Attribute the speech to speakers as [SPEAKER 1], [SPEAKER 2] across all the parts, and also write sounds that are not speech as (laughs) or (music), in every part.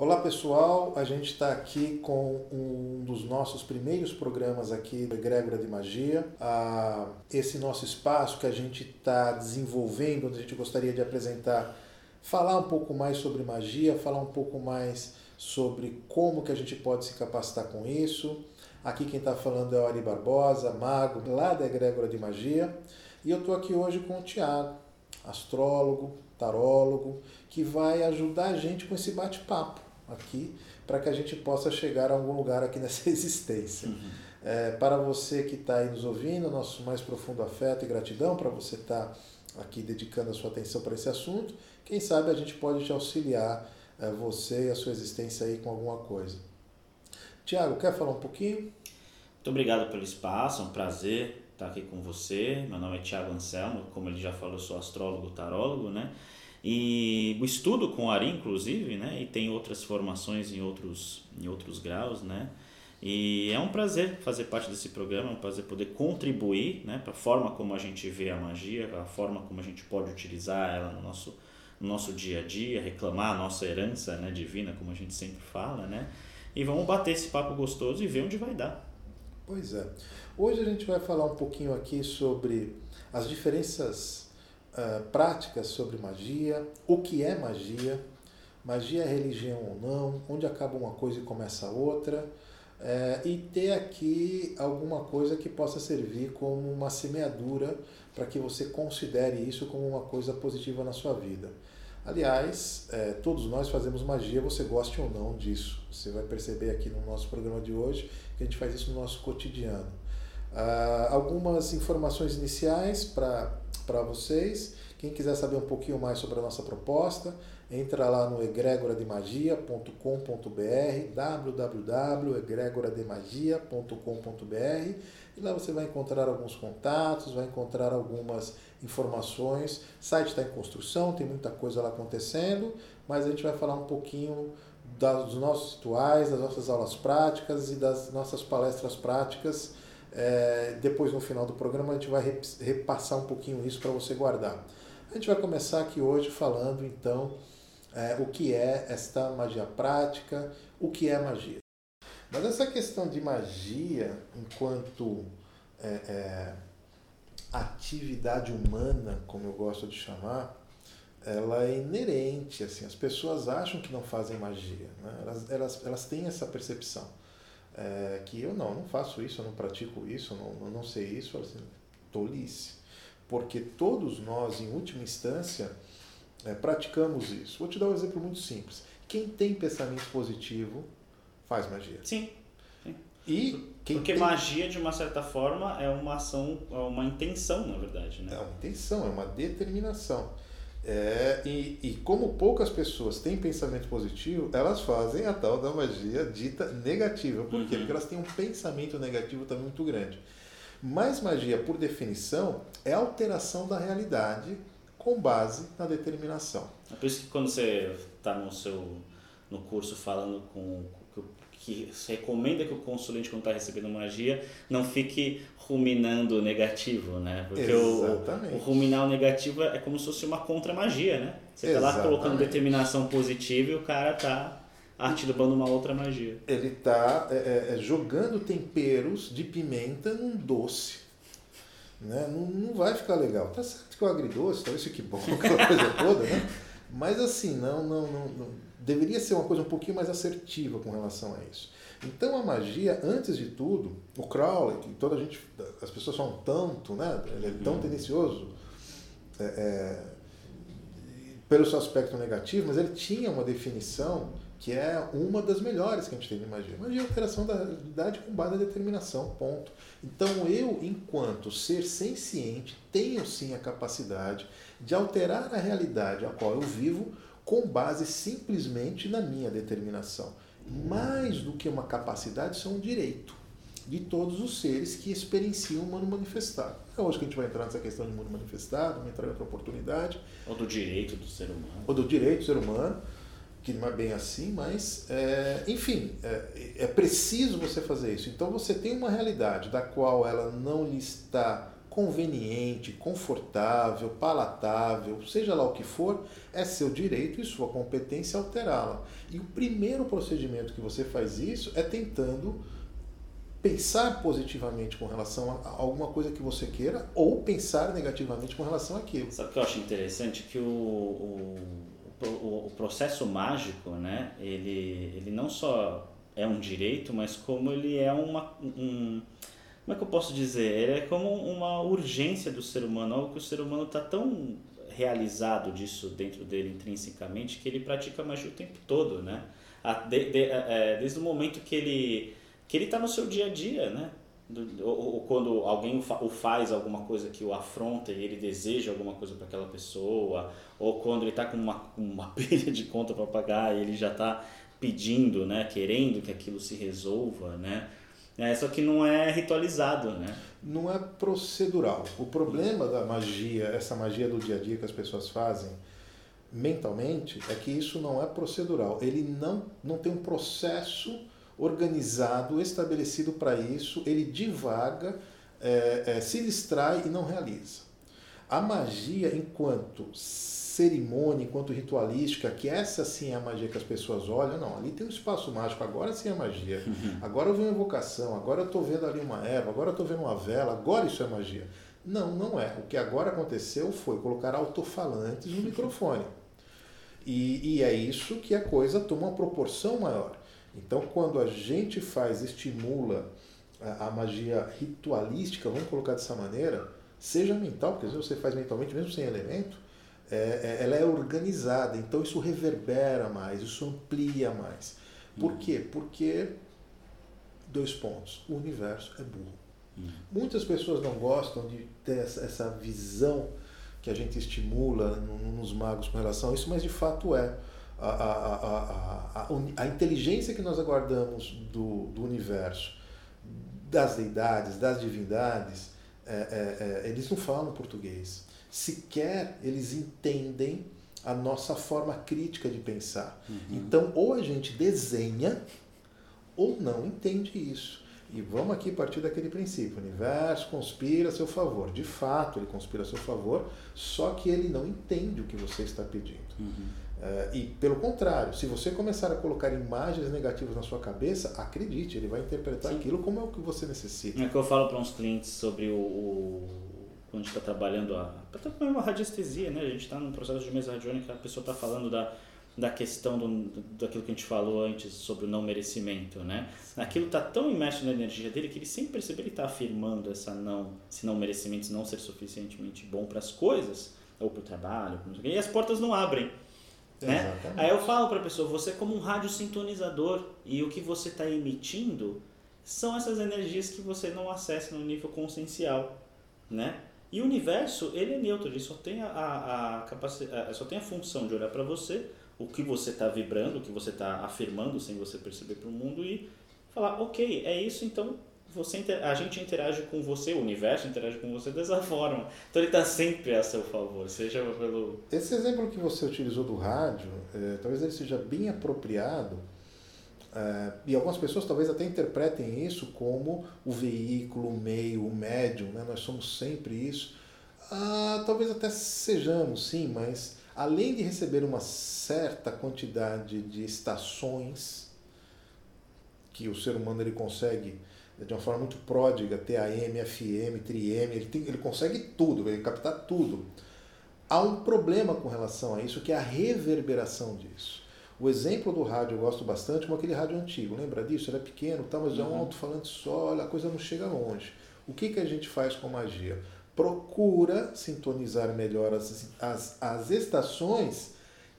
[SPEAKER 1] Olá pessoal, a gente está aqui com um dos nossos primeiros programas aqui do Egrégora de Magia. Ah, esse nosso espaço que a gente está desenvolvendo, onde a gente gostaria de apresentar, falar um pouco mais sobre magia, falar um pouco mais sobre como que a gente pode se capacitar com isso. Aqui quem está falando é o Ari Barbosa, mago lá da Egrégora de Magia. E eu estou aqui hoje com o Tiago, astrólogo, tarólogo, que vai ajudar a gente com esse bate-papo aqui para que a gente possa chegar a algum lugar aqui (laughs) nessa existência. Uhum. É, para você que está aí nos ouvindo, nosso mais profundo afeto e gratidão para você estar tá aqui dedicando a sua atenção para esse assunto. Quem sabe a gente pode te auxiliar, é, você e a sua existência aí com alguma coisa. Tiago, quer falar um pouquinho?
[SPEAKER 2] Muito obrigado pelo espaço, é um prazer estar aqui com você. Meu nome é Tiago Anselmo, como ele já falou, eu sou astrólogo, tarólogo, né? E o estudo com Ari, inclusive, né? E tem outras formações em outros, em outros graus, né? E é um prazer fazer parte desse programa, é um prazer poder contribuir né, para a forma como a gente vê a magia, a forma como a gente pode utilizar ela no nosso, no nosso dia a dia, reclamar a nossa herança né, divina, como a gente sempre fala, né? E vamos bater esse papo gostoso e ver onde vai dar.
[SPEAKER 1] Pois é. Hoje a gente vai falar um pouquinho aqui sobre as diferenças uh, práticas sobre magia, o que é magia, magia é religião ou não, onde acaba uma coisa e começa outra, uh, e ter aqui alguma coisa que possa servir como uma semeadura para que você considere isso como uma coisa positiva na sua vida. Aliás, é, todos nós fazemos magia, você goste ou não disso. Você vai perceber aqui no nosso programa de hoje que a gente faz isso no nosso cotidiano. Ah, algumas informações iniciais para vocês. Quem quiser saber um pouquinho mais sobre a nossa proposta, entra lá no egregorademagia.com.br, www.egregorademagia.com.br e lá você vai encontrar alguns contatos, vai encontrar algumas informações. O site está em construção, tem muita coisa lá acontecendo, mas a gente vai falar um pouquinho dos nossos rituais, das nossas aulas práticas e das nossas palestras práticas é, depois, no final do programa, a gente vai repassar um pouquinho isso para você guardar. A gente vai começar aqui hoje falando, então, é, o que é esta magia prática, o que é magia. Mas essa questão de magia enquanto é, é atividade humana, como eu gosto de chamar, ela é inerente. Assim, as pessoas acham que não fazem magia, né? elas, elas, elas têm essa percepção é, que eu não, não faço isso, eu não pratico isso, eu não, não sei isso, assim, tolice. Porque todos nós, em última instância, é, praticamos isso. Vou te dar um exemplo muito simples. Quem tem pensamento positivo faz magia.
[SPEAKER 2] Sim. sim.
[SPEAKER 1] E
[SPEAKER 2] Porque
[SPEAKER 1] tem...
[SPEAKER 2] magia, de uma certa forma, é uma ação, é uma intenção, na verdade. Né?
[SPEAKER 1] É uma intenção, é uma determinação. É, e, e como poucas pessoas têm pensamento positivo, elas fazem a tal da magia dita negativa. Por quê? Uhum. Porque elas têm um pensamento negativo também muito grande. Mas magia, por definição, é alteração da realidade com base na determinação.
[SPEAKER 2] É por isso que quando você está no seu no curso falando com, que recomenda que o consulente, quando está recebendo magia, não fique ruminando o negativo, né? Porque o, o, ruminar o negativo é como se fosse uma contra-magia, né? Você está lá colocando determinação positiva e o cara está artilubando uma outra magia.
[SPEAKER 1] Ele está é, é, é, jogando temperos de pimenta num doce. Né? Não, não vai ficar legal. Tá certo que o agridoce, talvez fique bom, (laughs) aquela coisa toda, né? Mas assim, não, não, não, não deveria ser uma coisa um pouquinho mais assertiva com relação a isso. Então a magia, antes de tudo, o Crowley, que toda a gente, as pessoas falam tanto, né? Ele é tão uhum. tendencioso é, é, pelo seu aspecto negativo, mas ele tinha uma definição que é uma das melhores que a gente tem de magia. Magia é alteração da realidade com base na determinação, ponto. Então eu, enquanto ser senciente, tenho sim a capacidade de alterar a realidade a qual eu vivo com base simplesmente na minha determinação. Mais do que uma capacidade, isso é um direito de todos os seres que experienciam o mundo manifestado. É hoje que a gente vai entrar nessa questão de mundo manifestado, vamos entrar em outra oportunidade.
[SPEAKER 2] Ou do direito do ser humano.
[SPEAKER 1] Ou do direito do ser humano, que não é bem assim, mas, é, enfim, é, é preciso você fazer isso. Então você tem uma realidade da qual ela não lhe está conveniente, confortável, palatável, seja lá o que for, é seu direito e sua competência alterá-la. E o primeiro procedimento que você faz isso é tentando pensar positivamente com relação a alguma coisa que você queira ou pensar negativamente com relação àquilo.
[SPEAKER 2] Sabe o que eu acho interessante? Que o, o, o, o processo mágico, né, ele, ele não só é um direito, mas como ele é uma, um, como é que eu posso dizer? Ele é como uma urgência do ser humano, algo que o ser humano está tão realizado disso dentro dele intrinsecamente que ele pratica magia o tempo todo, né? De, é, desde o momento que ele que ele está no seu dia a dia, né? Ou, quando alguém o faz alguma coisa que o afronta e ele deseja alguma coisa para aquela pessoa, ou quando ele está com uma, uma (laughs) pilha de conta para pagar e ele já está pedindo, né? Querendo que aquilo se resolva, né? É, só que não é ritualizado, né?
[SPEAKER 1] Não é procedural. O problema da magia, essa magia do dia a dia que as pessoas fazem mentalmente, é que isso não é procedural. Ele não, não tem um processo organizado, estabelecido para isso, ele divaga, é, é, se distrai e não realiza. A magia, enquanto cerimônia, enquanto ritualística, que essa sim é a magia que as pessoas olham, não, ali tem um espaço mágico, agora sim é magia. Uhum. Agora eu venho evocação, agora eu estou vendo ali uma erva, agora eu estou vendo uma vela, agora isso é magia. Não, não é. O que agora aconteceu foi colocar altofalantes no microfone. E, e é isso que a coisa toma uma proporção maior. Então, quando a gente faz, estimula a, a magia ritualística, vamos colocar dessa maneira, seja mental, porque às vezes você faz mentalmente, mesmo sem elemento, é, é, ela é organizada, então isso reverbera mais, isso amplia mais. Por uhum. quê? Porque, dois pontos, o universo é burro. Uhum. Muitas pessoas não gostam de ter essa, essa visão que a gente estimula no, nos magos com relação a isso, mas de fato é a, a, a, a, inteligência que nós aguardamos do, do universo, das deidades, das divindades, é, é, é, eles não falam português. Sequer eles entendem a nossa forma crítica de pensar. Uhum. Então, ou a gente desenha ou não entende isso. E vamos aqui partir daquele princípio: o universo conspira a seu favor. De fato, ele conspira a seu favor, só que ele não entende o que você está pedindo. Uhum. Uh, e pelo contrário, se você começar a colocar imagens negativas na sua cabeça, acredite, ele vai interpretar Sim. aquilo como é o que você necessita.
[SPEAKER 2] É que eu falo para uns clientes sobre o, o quando a gente está trabalhando a até uma radiestesia, né? A gente está num processo de mesa radiônica, a pessoa está falando da da questão do, daquilo que a gente falou antes sobre o não merecimento, né? Aquilo está tão imerso na energia dele que ele sem perceber ele está afirmando essa não, esse não merecimento, não ser suficientemente bom para as coisas ou para o trabalho, e as portas não abrem. Né? Aí eu falo para a pessoa, você é como um rádio sintonizador e o que você está emitindo são essas energias que você não acessa no nível consciencial, né? E o universo, ele é neutro, ele só tem a, a, a capacidade, só tem a função de olhar para você, o que você está vibrando, o que você está afirmando sem você perceber para o mundo e falar, ok, é isso, então você a gente interage com você, o universo interage com você dessa (laughs) forma. Então ele está sempre a seu favor, seja pelo.
[SPEAKER 1] Esse exemplo que você utilizou do rádio, é, talvez ele seja bem apropriado. É, e algumas pessoas talvez até interpretem isso como o veículo, o meio, o médium, né? nós somos sempre isso. Ah, talvez até sejamos, sim, mas além de receber uma certa quantidade de estações que o ser humano ele consegue de uma forma muito pródiga, TAM, FM, TRIM, ele, tem, ele consegue tudo, ele captar tudo. Há um problema com relação a isso, que é a reverberação disso. O exemplo do rádio eu gosto bastante, como aquele rádio antigo, lembra disso? Era pequeno, tá, mas é um uhum. alto-falante só, a coisa não chega longe. O que, que a gente faz com magia? Procura sintonizar melhor as, as, as estações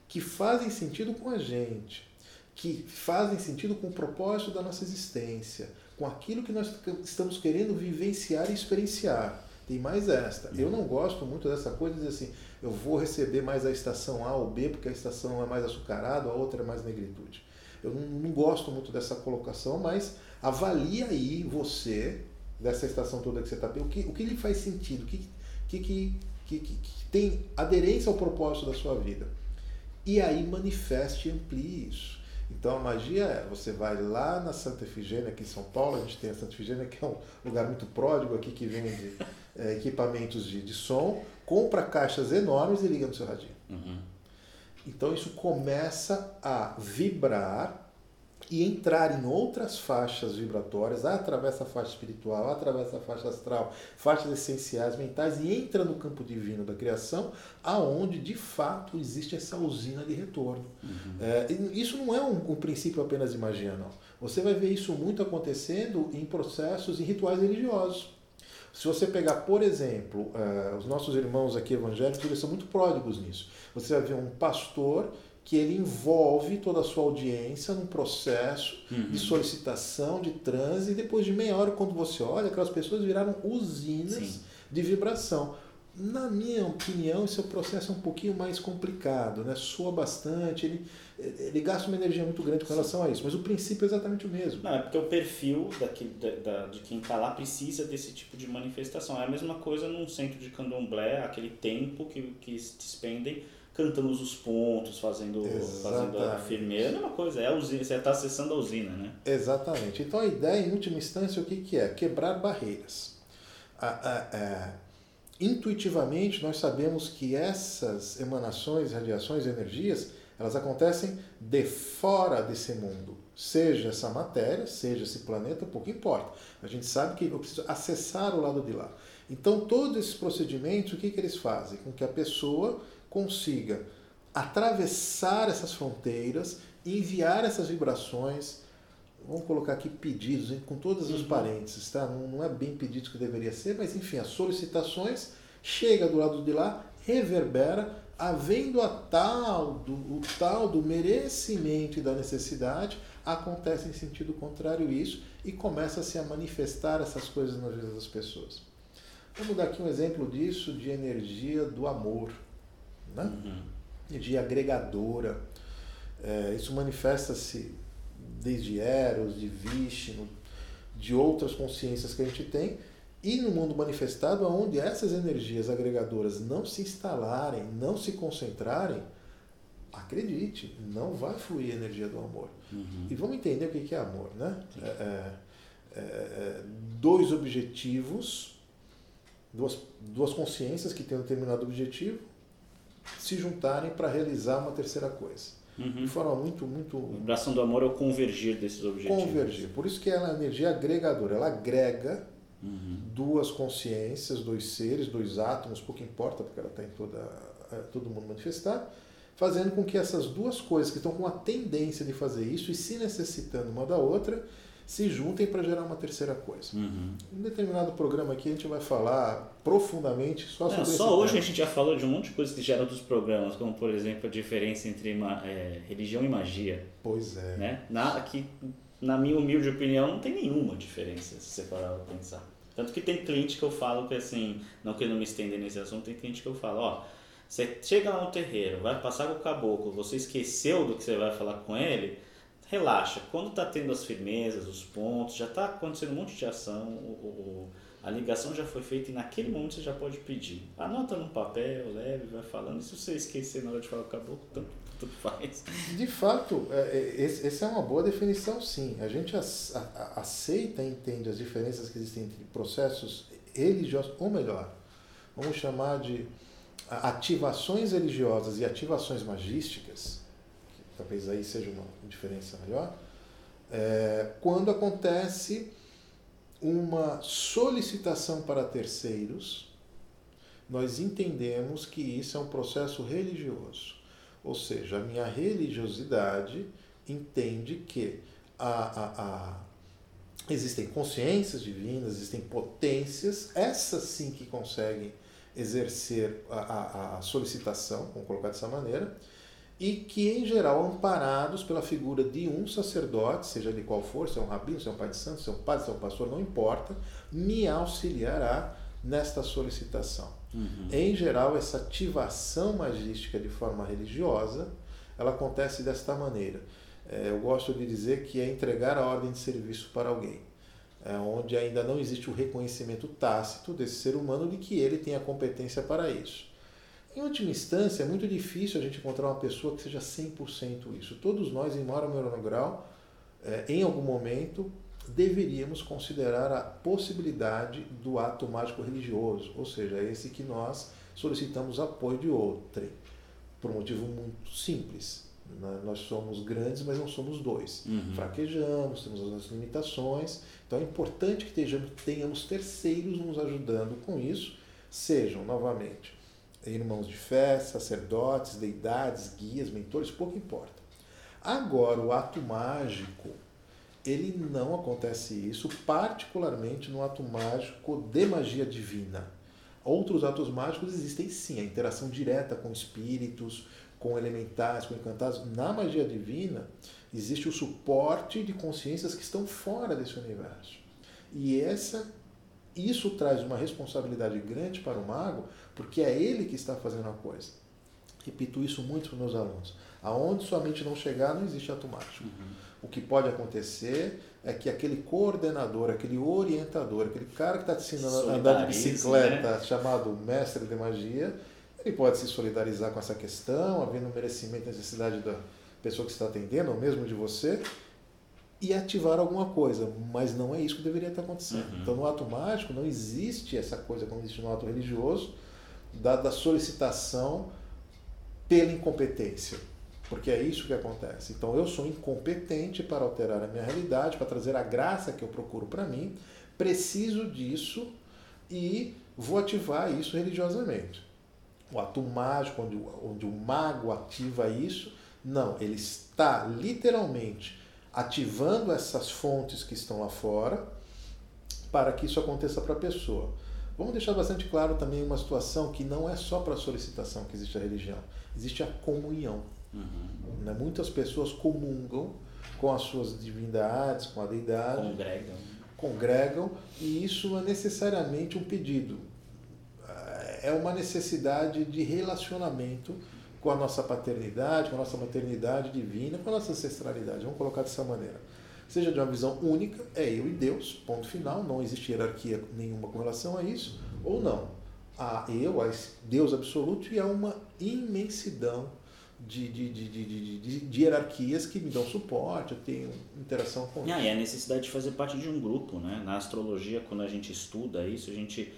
[SPEAKER 1] que fazem sentido com a gente, que fazem sentido com o propósito da nossa existência com aquilo que nós estamos querendo vivenciar e experienciar. Tem mais esta. Eu não gosto muito dessa coisa de dizer assim, eu vou receber mais a estação A ou B porque a estação é mais açucarada, a outra é mais negritude. Eu não, gosto muito dessa colocação, mas avalie aí você, dessa estação toda que você está o que, o que lhe faz sentido, o que, que, que, que, que tem aderência ao propósito da sua vida. E aí manifeste e amplie isso. Então a magia é, você vai lá na Santa Efigênia, aqui em São Paulo, a gente tem a Santa Efigênia, que é um lugar muito pródigo aqui, que vende é, (laughs) equipamentos de, de som, compra caixas enormes e liga no seu radinho.
[SPEAKER 2] Uhum.
[SPEAKER 1] Então isso começa a vibrar e entrar em outras faixas vibratórias, atravessa a faixa espiritual, atravessa a faixa astral, faixas essenciais mentais e entra no campo divino da criação, aonde de fato existe essa usina de retorno.
[SPEAKER 2] Uhum.
[SPEAKER 1] É, isso não é um, um, princípio apenas não. Você vai ver isso muito acontecendo em processos, em rituais religiosos. Se você pegar, por exemplo, uh, os nossos irmãos aqui evangélicos, eles são muito pródigos nisso. Você vai ver um pastor que ele envolve toda a sua audiência num processo
[SPEAKER 2] uhum.
[SPEAKER 1] de solicitação, de transe, e depois de meia hora, quando você olha, aquelas pessoas viraram usinas
[SPEAKER 2] Sim.
[SPEAKER 1] de vibração. Na minha opinião, esse é processo é um pouquinho mais complicado, né? soa bastante, ele, ele gasta uma energia muito grande com relação a isso, mas o princípio é exatamente o mesmo.
[SPEAKER 2] Não, é porque o perfil da, da, de quem está lá precisa desse tipo de manifestação. É a mesma coisa num centro de candomblé, aquele tempo que, que despendem cantando os pontos, fazendo, fazendo a firmeira, é a mesma coisa, é a usina, você está acessando a usina, né?
[SPEAKER 1] Exatamente. Então a ideia, em última instância, o que, que é? Quebrar barreiras. A, a, a, intuitivamente, nós sabemos que essas emanações, radiações, energias, elas acontecem de fora desse mundo. Seja essa matéria, seja esse planeta, pouco importa. A gente sabe que eu preciso acessar o lado de lá. Então, todos esses procedimentos, o que, que eles fazem? Com que a pessoa consiga atravessar essas fronteiras, enviar essas vibrações, vamos colocar aqui pedidos, hein, com todas as uhum. parênteses, tá? Não, não, é bem pedidos que deveria ser, mas enfim, as solicitações chega do lado de lá, reverbera, havendo a tal do, o tal do merecimento e da necessidade, acontece em sentido contrário isso e começa-se a manifestar essas coisas na vida das pessoas. Vamos dar aqui um exemplo disso de energia do amor né?
[SPEAKER 2] Uhum.
[SPEAKER 1] de agregadora. É, isso manifesta-se desde Eros, de Vishnu, de outras consciências que a gente tem, e no mundo manifestado, onde essas energias agregadoras não se instalarem, não se concentrarem, acredite, não vai fluir a energia do amor.
[SPEAKER 2] Uhum.
[SPEAKER 1] E vamos entender o que é amor, né? É, é, é, é, dois objetivos, duas, duas consciências que têm um determinado objetivo, se juntarem para realizar uma terceira coisa.
[SPEAKER 2] Uhum.
[SPEAKER 1] De forma muito, muito. A
[SPEAKER 2] vibração do amor é o convergir desses objetivos.
[SPEAKER 1] Convergir. Por isso que ela é uma energia agregadora. Ela agrega
[SPEAKER 2] uhum.
[SPEAKER 1] duas consciências, dois seres, dois átomos, pouco importa, porque ela está em toda, é, todo mundo manifestado, fazendo com que essas duas coisas que estão com a tendência de fazer isso e se necessitando uma da outra, se juntem para gerar uma terceira coisa.
[SPEAKER 2] Uhum.
[SPEAKER 1] Em determinado programa aqui a gente vai falar profundamente só sobre
[SPEAKER 2] Não,
[SPEAKER 1] esse
[SPEAKER 2] Só hoje
[SPEAKER 1] tema.
[SPEAKER 2] a gente já falou de um monte de coisas que geram outros programas, como por exemplo a diferença entre é, religião e magia.
[SPEAKER 1] Pois é.
[SPEAKER 2] Né? Na, que, na minha humilde opinião, não tem nenhuma diferença, se você parar para pensar. Tanto que tem cliente que eu falo que assim, não querendo me estender nesse assunto, tem cliente que eu falo, ó, você chega lá no terreiro, vai passar com o caboclo, você esqueceu do que você vai falar com ele, relaxa. Quando está tendo as firmezas, os pontos, já está acontecendo um monte de ação, o, o, a ligação já foi feita e naquele momento você já pode pedir. Anota num papel, leve, vai falando. E se você esquecer na hora de falar acabou, tanto, tanto faz.
[SPEAKER 1] De fato, é, é, essa é uma boa definição, sim. A gente aceita e entende as diferenças que existem entre processos religiosos, ou melhor, vamos chamar de ativações religiosas e ativações magísticas talvez aí seja uma diferença maior, é, quando acontece uma solicitação para terceiros, nós entendemos que isso é um processo religioso. Ou seja, a minha religiosidade entende que a, a, a, existem consciências divinas, existem potências, essas sim que conseguem exercer a, a solicitação, vamos colocar dessa maneira, e que, em geral, amparados pela figura de um sacerdote, seja ele qual for, se é um rabino, se é um pai de santo, se é um padre, se é um pastor, não importa, me auxiliará nesta solicitação.
[SPEAKER 2] Uhum.
[SPEAKER 1] Em geral, essa ativação magística de forma religiosa, ela acontece desta maneira. É, eu gosto de dizer que é entregar a ordem de serviço para alguém, é, onde ainda não existe o reconhecimento tácito desse ser humano de que ele tem a competência para isso. Em última instância, é muito difícil a gente encontrar uma pessoa que seja 100% isso. Todos nós, em maior ou menor grau, é, em algum momento, deveríamos considerar a possibilidade do ato mágico religioso, ou seja, esse que nós solicitamos apoio de outrem, por um motivo muito simples. Né? Nós somos grandes, mas não somos dois. Uhum. Fraquejamos, temos as nossas limitações, então é importante que tenhamos terceiros nos ajudando com isso, sejam, novamente, irmãos de fé, sacerdotes, deidades, guias, mentores, pouco importa. Agora, o ato mágico, ele não acontece isso, particularmente no ato mágico de magia divina. Outros atos mágicos existem sim, a interação direta com espíritos, com elementais, com encantados. Na magia divina, existe o suporte de consciências que estão fora desse universo. E essa isso traz uma responsabilidade grande para o mago, porque é ele que está fazendo a coisa. Repito isso muito para os meus alunos. Aonde sua mente não chegar, não existe ato mágico. Uhum. O que pode acontecer é que aquele coordenador, aquele orientador, aquele cara que está te ensinando a andar de bicicleta, né? chamado mestre de magia, ele pode se solidarizar com essa questão, havendo merecimento e necessidade da pessoa que está atendendo, ou mesmo de você, e ativar alguma coisa, mas não é isso que deveria estar acontecendo. Uhum. Então, no ato mágico, não existe essa coisa como existe no ato religioso, da, da solicitação pela incompetência, porque é isso que acontece. Então, eu sou incompetente para alterar a minha realidade, para trazer a graça que eu procuro para mim, preciso disso e vou ativar isso religiosamente. O ato mágico, onde, onde o mago ativa isso, não, ele está literalmente ativando essas fontes que estão lá fora para que isso aconteça para a pessoa. Vamos deixar bastante claro também uma situação que não é só para solicitação que existe a religião, existe a comunhão. Uhum. Né? Muitas pessoas comungam com as suas divindades, com a deidade.
[SPEAKER 2] Congregam.
[SPEAKER 1] Congregam, e isso é necessariamente um pedido. É uma necessidade de relacionamento com a nossa paternidade, com a nossa maternidade divina, com a nossa ancestralidade. Vamos colocar dessa maneira. Seja de uma visão única, é eu e Deus, ponto final, não existe hierarquia nenhuma com relação a isso, ou não. Há eu, há Deus absoluto, e há uma imensidão de, de, de, de, de, de, hierarquias que me dão suporte, eu tenho interação com
[SPEAKER 2] ah, E a necessidade de fazer parte de um grupo, né? Na astrologia, quando a gente estuda isso, a gente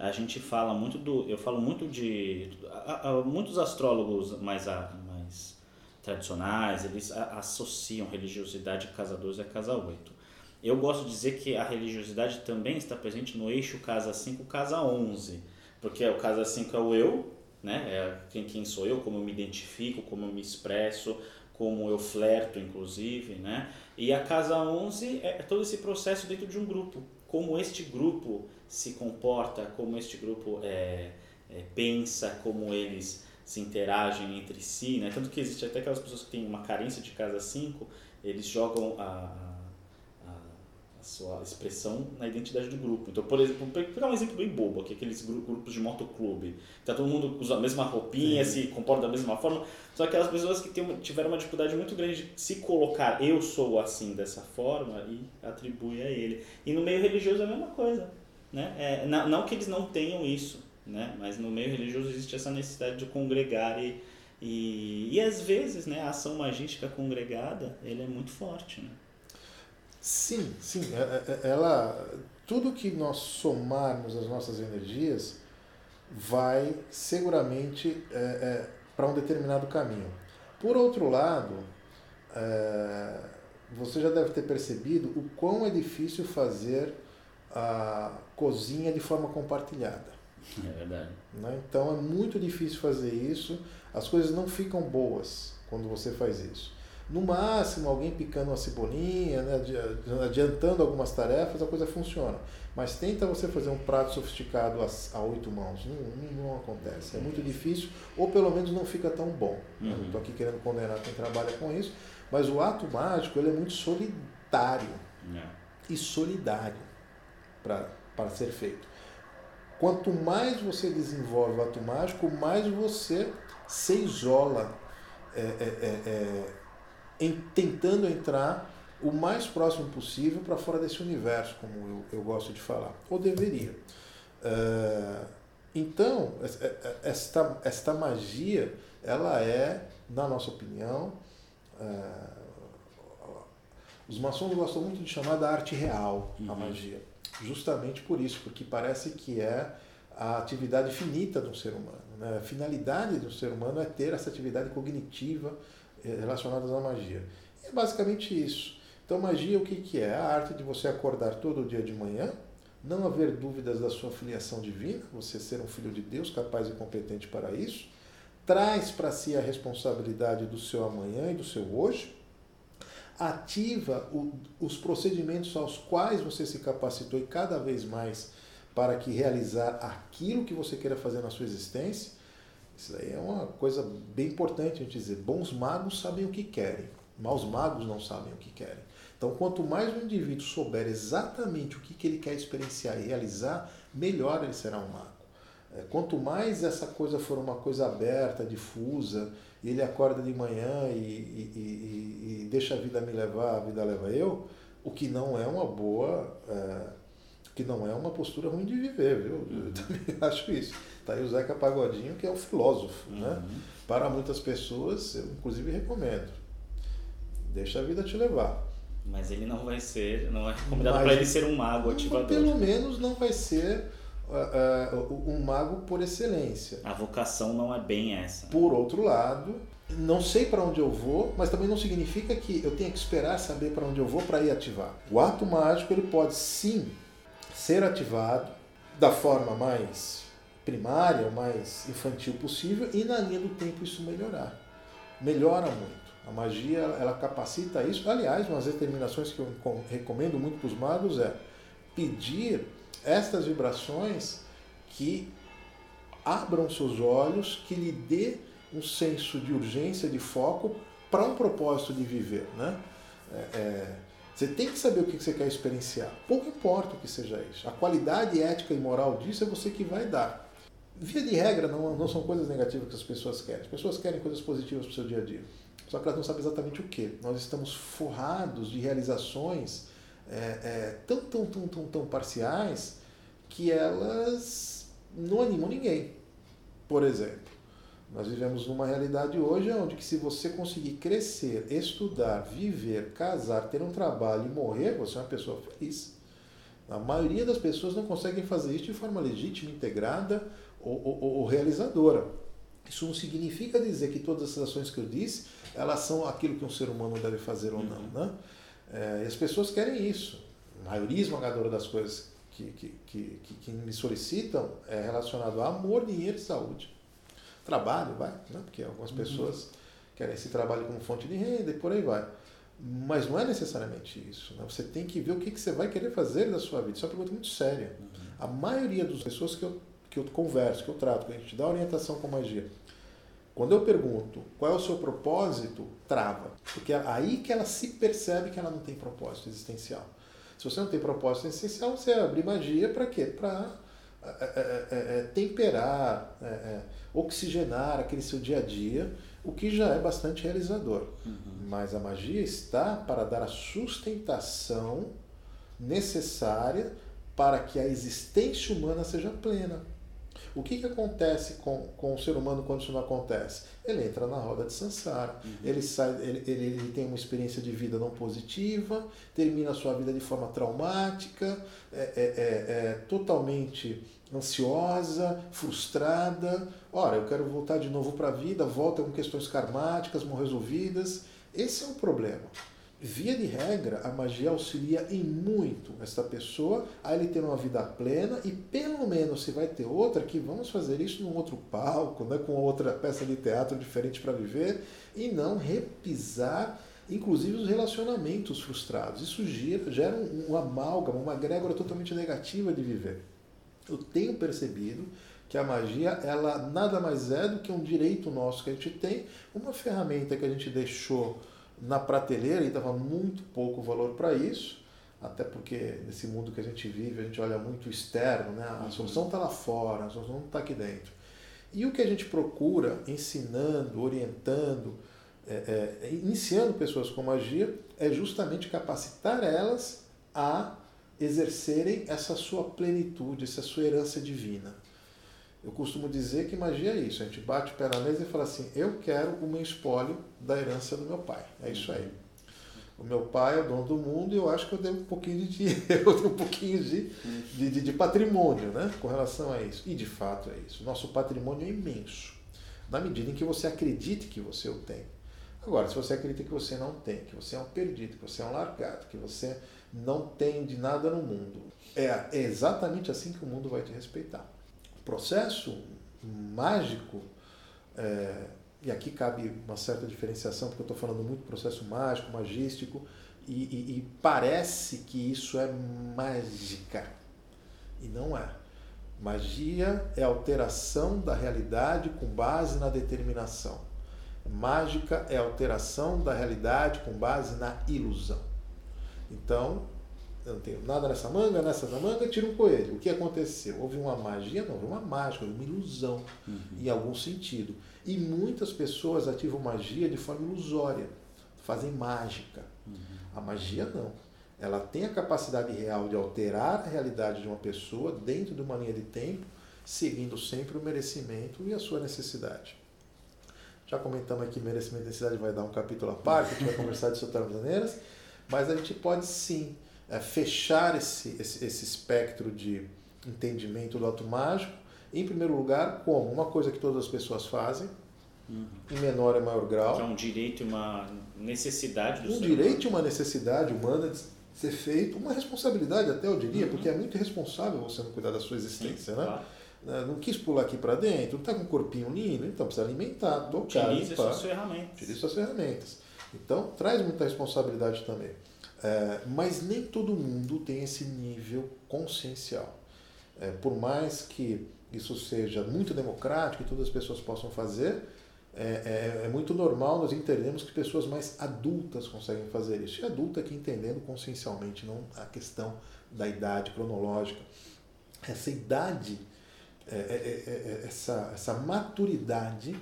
[SPEAKER 2] a gente fala muito do. Eu falo muito de. A, a, muitos astrólogos mais, a, mais tradicionais, eles associam religiosidade a casa 12 a casa 8. Eu gosto de dizer que a religiosidade também está presente no eixo casa 5, casa 11. Porque o casa 5 é o eu, né? É quem, quem sou eu, como eu me identifico, como eu me expresso, como eu flerto, inclusive, né? E a casa 11 é todo esse processo dentro de um grupo. Como este grupo se comporta, como este grupo é, é, pensa, como eles se interagem entre si, né? Tanto que existe até aquelas pessoas que têm uma carência de casa 5, eles jogam a, a, a, sua expressão na identidade do grupo. Então, por exemplo, vou pegar um exemplo bem bobo aqui, aqueles grupos de motoclube. Tá todo mundo usa a mesma roupinha, Sim. se comporta da mesma forma, são aquelas pessoas que tem, tiveram uma dificuldade muito grande de se colocar, eu sou assim, dessa forma, e atribui a ele. E no meio religioso é a mesma coisa né? É, não, não que eles não tenham isso, né? mas no meio religioso existe essa necessidade de congregar e, e, e às vezes né, a ação magística congregada ele é muito forte. Né?
[SPEAKER 1] Sim, sim. É, é, é, ela, tudo que nós somarmos as nossas energias vai seguramente é, é, para um determinado caminho. Por outro lado, é, você já deve ter percebido o quão é difícil fazer a cozinha de forma compartilhada.
[SPEAKER 2] É verdade.
[SPEAKER 1] Né? Então é muito difícil fazer isso, as coisas não ficam boas quando você faz isso. No máximo, alguém picando uma cebolinha, né, adiantando algumas tarefas, a coisa funciona. Mas tenta você fazer um prato sofisticado a, oito mãos. Não, não, acontece. É muito difícil, ou pelo menos não fica tão bom. Uhum. Não estou aqui querendo condenar quem trabalha com isso, mas o ato mágico ele é muito solitário é. e solidário para ser feito. Quanto mais você desenvolve o ato mágico, mais você se isola é, é, é, é, em, tentando entrar o mais próximo possível para fora desse universo, como eu, eu, gosto de falar, ou deveria. É, Então, esta, esta magia, ela é, na nossa opinião, os maçons gostam muito de chamar da arte real uhum. a magia. Justamente por isso, porque parece que é a atividade finita do ser humano. Né? A finalidade do ser humano é ter essa atividade cognitiva eh, relacionada à magia. E é basicamente isso. Então, magia, o que, que é? A arte de você acordar todo dia de manhã, não haver dúvidas da sua filiação divina, você ser um filho de Deus capaz e competente para isso, traz para si a responsabilidade do seu amanhã e do seu hoje, ativa o, os procedimentos aos quais você se capacitou e cada vez mais para que realizar aquilo que você queira fazer na sua existência. Isso aí é uma coisa bem importante a gente dizer. Bons magos sabem o que querem, maus magos não sabem o que querem. Então, quanto mais o indivíduo souber exatamente o que, que ele quer experienciar e realizar, melhor ele será um mago. É, quanto mais essa coisa for uma coisa aberta, difusa, e ele acorda de manhã e, e, e, e deixa a vida me levar, a vida leva eu, o que não é uma boa. É, que não é uma postura ruim de viver, viu? Eu uhum. também (laughs) acho isso. Tá aí o Zeca Pagodinho, que é um filósofo, né? uhum. né? Para muitas pessoas, eu inclusive recomendo. Deixa a vida te levar.
[SPEAKER 2] Mas ele não vai ser, não é recomendado para ele ser um mago ativador.
[SPEAKER 1] Pelo menos não vai ser um mago por excelência.
[SPEAKER 2] A vocação não é bem essa.
[SPEAKER 1] Por outro lado, não sei para onde eu vou, mas também não significa que eu tenha que esperar saber para onde eu vou para ir ativar. O ato mágico ele pode sim ser ativado da forma mais primária, mais infantil possível e na linha do tempo isso melhorar. Melhora muito. A magia ela capacita isso. Aliás, umas determinações que eu recomendo muito para os magos é pedir estas vibrações que abram seus olhos, que lhe dê um senso de urgência, de foco para um propósito de viver, né? É, é, você tem que saber o que você quer experienciar. Pouco importa o que seja isso. A qualidade ética e moral disso é você que vai dar. Via de regra, não, não são coisas negativas que as pessoas querem. As pessoas querem coisas positivas para o seu dia a dia. Só que elas não sabem exatamente o que. Nós estamos forrados de realizações é, é, tão, tão, tão, tão, tão parciais que elas não animam ninguém. Por exemplo, nós vivemos numa realidade hoje onde que se você conseguir crescer, estudar, viver, casar, ter um trabalho e morrer, você é uma pessoa feliz. A maioria das pessoas não conseguem fazer isso de forma legítima, integrada ou, ou, ou realizadora. Isso não significa dizer que todas as ações que eu disse, elas são aquilo que um ser humano deve fazer ou não. Né? É, e as pessoas querem isso. A maioria esmagadora das coisas que, que, que, que, me solicitam é relacionado a amor, dinheiro e saúde trabalho, vai, né? porque algumas uhum. pessoas querem esse trabalho como fonte de renda e por aí vai. Mas não é necessariamente isso. Né? Você tem que ver o que, que você vai querer fazer da sua vida. Isso é uma pergunta muito séria. Uhum. A maioria das pessoas que eu, que eu converso, que eu trato, que a gente dá orientação com magia, quando eu pergunto qual é o seu propósito, trava. Porque é aí que ela se percebe que ela não tem propósito existencial. Se você não tem propósito existencial, você abre magia para quê? Para é, é, é, é, temperar, é, oxigenar aquele seu dia a dia, o que já é bastante realizador. Uhum. Mas a magia está para dar a sustentação necessária para que a existência humana seja plena. O que, que acontece com, com o ser humano quando isso não acontece? Ele entra na roda de Sansara, uhum. ele, sai, ele, ele, ele, tem uma experiência de vida não positiva, termina a sua vida de forma traumática, é, é, é, é totalmente ansiosa, frustrada. Ora, eu quero voltar de novo para a vida, volta com questões karmáticas mal resolvidas. Esse é o problema. Via de regra, a magia auxilia em muito esta pessoa a ele ter uma vida plena e pelo menos se vai ter outra que vamos fazer isso num outro palco, né, com outra peça de teatro diferente para viver e não repisar inclusive os relacionamentos frustrados. Isso gera, gera um, um amálgama, uma grégora totalmente negativa de viver. Eu tenho percebido que a magia ela nada mais é do que um direito nosso que a gente tem, uma ferramenta que a gente deixou na prateleira e dava muito pouco valor para isso, até porque nesse mundo que a gente vive a gente olha muito externo, né? a uhum. solução está lá fora, a solução não está aqui dentro. E o que a gente procura ensinando, orientando, é, é, iniciando pessoas com magia, é justamente capacitar elas a exercerem essa sua plenitude, essa sua herança divina. Eu costumo dizer que magia é isso. A gente bate o pé na mesa e fala assim: eu quero o meu espólio da herança do meu pai. É isso aí. O meu pai é o dono do mundo e eu acho que eu devo um pouquinho de dinheiro, (laughs) tenho um pouquinho de, de, de, de patrimônio né, com relação a isso. E de fato é isso. Nosso patrimônio é imenso. Na medida em que você acredite que você o tem. Agora, se você acredita que você não tem, que você é um perdido, que você é um largado, que você não tem de nada no mundo, é exatamente assim que o mundo vai te respeitar. Processo mágico, é, e aqui cabe uma certa diferenciação, porque eu estou falando muito processo mágico, magístico, e, e, e parece que isso é mágica. E não é. Magia é alteração da realidade com base na determinação. Mágica é alteração da realidade com base na ilusão. Então, eu não tenho nada nessa manga, nessa manga, tira um coelho. O que aconteceu? Houve uma magia? Não, houve uma mágica, uma ilusão, uhum. em algum sentido. E muitas pessoas ativam magia de forma ilusória, fazem mágica. Uhum. A magia não. Ela tem a capacidade real de alterar a realidade de uma pessoa dentro de uma linha de tempo, seguindo sempre o merecimento e a sua necessidade. Já comentamos aqui merecimento e necessidade, vai dar um capítulo à parte, a gente vai (laughs) conversar disso de outras maneiras, mas a gente pode sim fechar esse, esse, esse espectro de entendimento do auto mágico, em primeiro lugar, como uma coisa que todas as pessoas fazem, uhum. em menor e maior grau.
[SPEAKER 2] Que é um direito e uma necessidade do
[SPEAKER 1] Um direito e uma necessidade humana de ser feito, uma responsabilidade até eu diria, uhum. porque é muito irresponsável você não cuidar da sua existência, Sim, né? Claro. Né, não quis pular aqui para dentro, não está com um corpinho lindo, então precisa alimentar, tocar.
[SPEAKER 2] Utilize suas ferramentas.
[SPEAKER 1] Utilize suas ferramentas. Então, traz muita responsabilidade também. É, mas nem todo mundo tem esse nível consciencial. É, por mais que isso seja muito democrático e todas as pessoas possam fazer, é, é, é, muito normal nós entendermos que pessoas mais adultas conseguem fazer isso. E adulta que entendendo consciencialmente, não a questão da idade cronológica. Essa idade é, é, é, é, essa, essa maturidade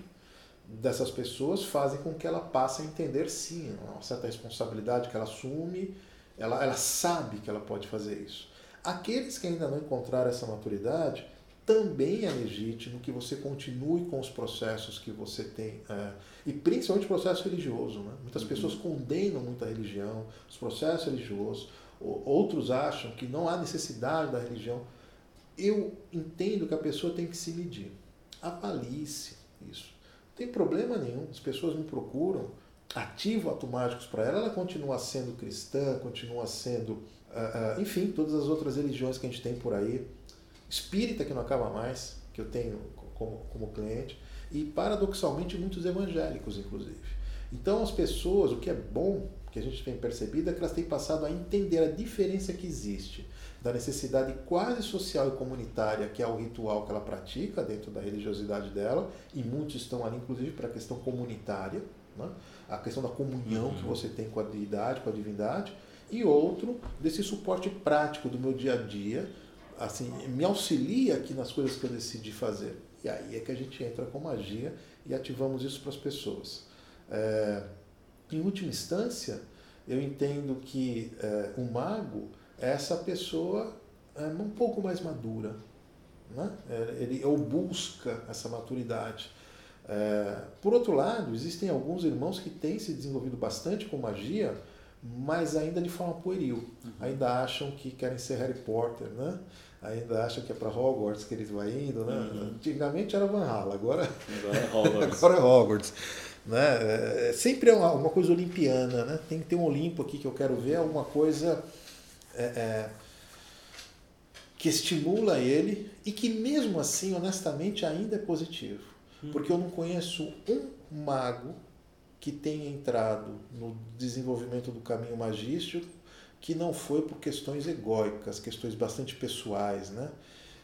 [SPEAKER 1] dessas pessoas fazem com que ela passe a entender sim, uma certa responsabilidade que ela assume, ela, ela sabe que ela pode fazer isso. Aqueles que ainda não encontraram essa maturidade, também é legítimo que você continue com os processos que você tem, é, e principalmente o processo religioso. Né? Muitas uhum. pessoas condenam muito a religião, os processos religiosos, outros acham que não há necessidade da religião eu entendo que a pessoa tem que se medir. Avalie-se isso. Tem problema nenhum. As pessoas me procuram, ativo automáticos para ela, ela continua sendo cristã, continua sendo, uh, uh, enfim, todas as outras religiões que a gente tem por aí. Espírita, que não acaba mais, que eu tenho como, como cliente. E, paradoxalmente, muitos evangélicos, inclusive. Então, as pessoas, o que é bom, que a gente tem percebido, é que elas têm passado a entender a diferença que existe da necessidade quase social e comunitária, que é o ritual que ela pratica dentro da religiosidade dela, e muitos estão ali, inclusive, para a questão comunitária, né? a questão da comunhão uhum. que você tem com a deidade, com a divindade, e outro desse suporte prático do meu dia a dia, assim, me auxilia aqui nas coisas que eu decidi fazer. E aí é que a gente entra com magia e ativamos isso para as pessoas. É, em última instância, eu entendo que é, o mago essa pessoa é um pouco mais madura. Né? É, ele ou busca essa maturidade. É, por outro lado, existem alguns irmãos que têm se desenvolvido bastante com magia, mas ainda de forma pueril. Uhum. Ainda acham que querem ser Harry Potter, né? ainda acham que é para Hogwarts que eles vão indo. Né? Uhum. Antigamente era Van Halen, agora, agora é Hogwarts. (laughs) agora é Hogwarts. Né? É, sempre é uma, uma coisa olimpiana, né? tem que ter um Olimpo aqui que eu quero ver, alguma coisa é, é, que estimula ele e que mesmo assim, honestamente, ainda é positivo. Hum. Porque eu não conheço um mago que tenha entrado no desenvolvimento do caminho magístico que não foi por questões egóicas, questões bastante pessoais, né?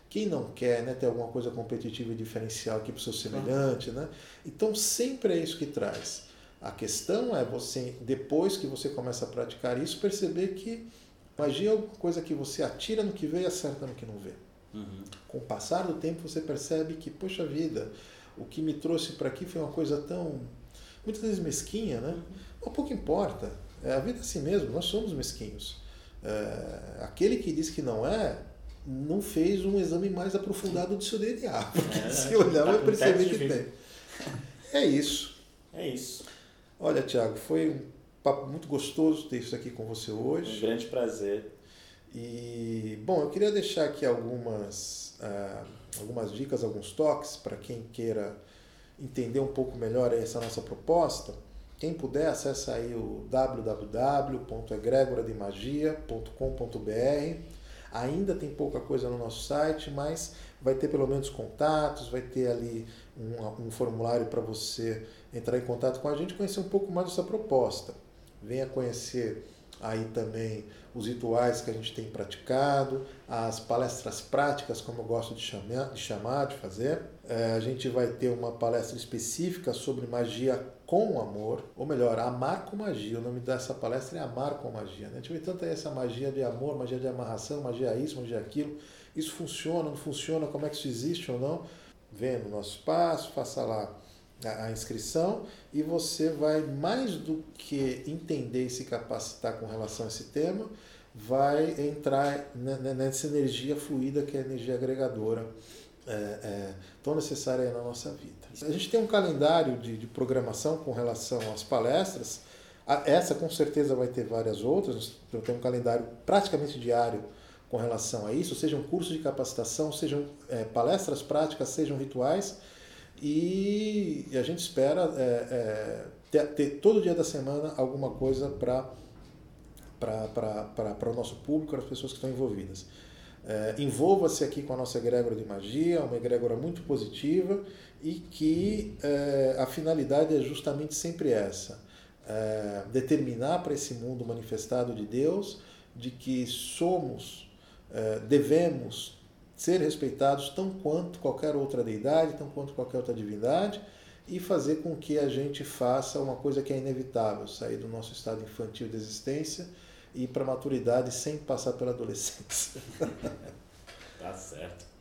[SPEAKER 1] Quem não quer né, ter alguma coisa competitiva e diferencial aqui para o seu semelhante, né? Então sempre é isso que traz. A questão é você, depois que você começa a praticar isso, perceber que Magia é alguma coisa que você atira no que vê e acerta no que não vê. Uhum. Com o passar do tempo você percebe que, poxa vida, o que me trouxe para aqui foi uma coisa tão, muitas vezes mesquinha, né? Uhum. pouco importa. É, a vida é assim mesmo, nós somos mesquinhos. É, aquele que diz que não é, não fez um exame mais aprofundado do seu DNA. Porque é, se olhar, tá vai perceber que tem. É isso.
[SPEAKER 2] É isso.
[SPEAKER 1] Olha, Tiago, foi um papo muito gostoso ter isso aqui com você hoje.
[SPEAKER 2] Um grande prazer.
[SPEAKER 1] E, bom, eu queria deixar aqui algumas, uh, algumas dicas, alguns toques para quem queira entender um pouco melhor essa nossa proposta. Quem puder, acesse aí o www.egregorademagia.com.br. Ainda tem pouca coisa no nosso site, mas vai ter pelo menos contatos, vai ter ali um, um formulário para você entrar em contato com a gente conhecer um pouco mais dessa proposta. Venha conhecer aí também os rituais que a gente tem praticado, as palestras práticas, como eu gosto de chamar, de, chamar, de fazer. É, a gente vai ter uma palestra específica sobre magia com amor, ou melhor, amar com magia. O nome dessa palestra é Amar com Magia. Né? A gente vê tanto aí essa magia de amor, magia de amarração, magia isso, magia aquilo. Isso funciona, não funciona, como é que isso existe ou não? Venha no nosso espaço, faça lá a, inscrição e você vai, mais do que entender e se capacitar com relação a esse tema, vai entrar nessa energia fluida que é a energia agregadora é, é, tão necessária na nossa vida. A gente tem um calendário de, de programação com relação às palestras. Essa com certeza vai ter várias outras. Eu tenho um calendário praticamente diário com relação a isso, sejam cursos de capacitação, sejam é, palestras práticas, sejam rituais. E, e a gente espera é, é, ter, ter, todo dia da semana alguma coisa para para o nosso público, para as pessoas que estão envolvidas. É, Envolva-se aqui com a nossa egrégora de magia, uma egrégora muito positiva e que é, a finalidade é justamente sempre essa: é, determinar para esse mundo manifestado de Deus de que somos, é, devemos ser respeitados tão quanto qualquer outra deidade, tão quanto qualquer outra divindade, e fazer com que a gente faça uma coisa que é inevitável, sair do nosso estado infantil de existência ir para a maturidade sem passar pela adolescência.
[SPEAKER 2] tá certo.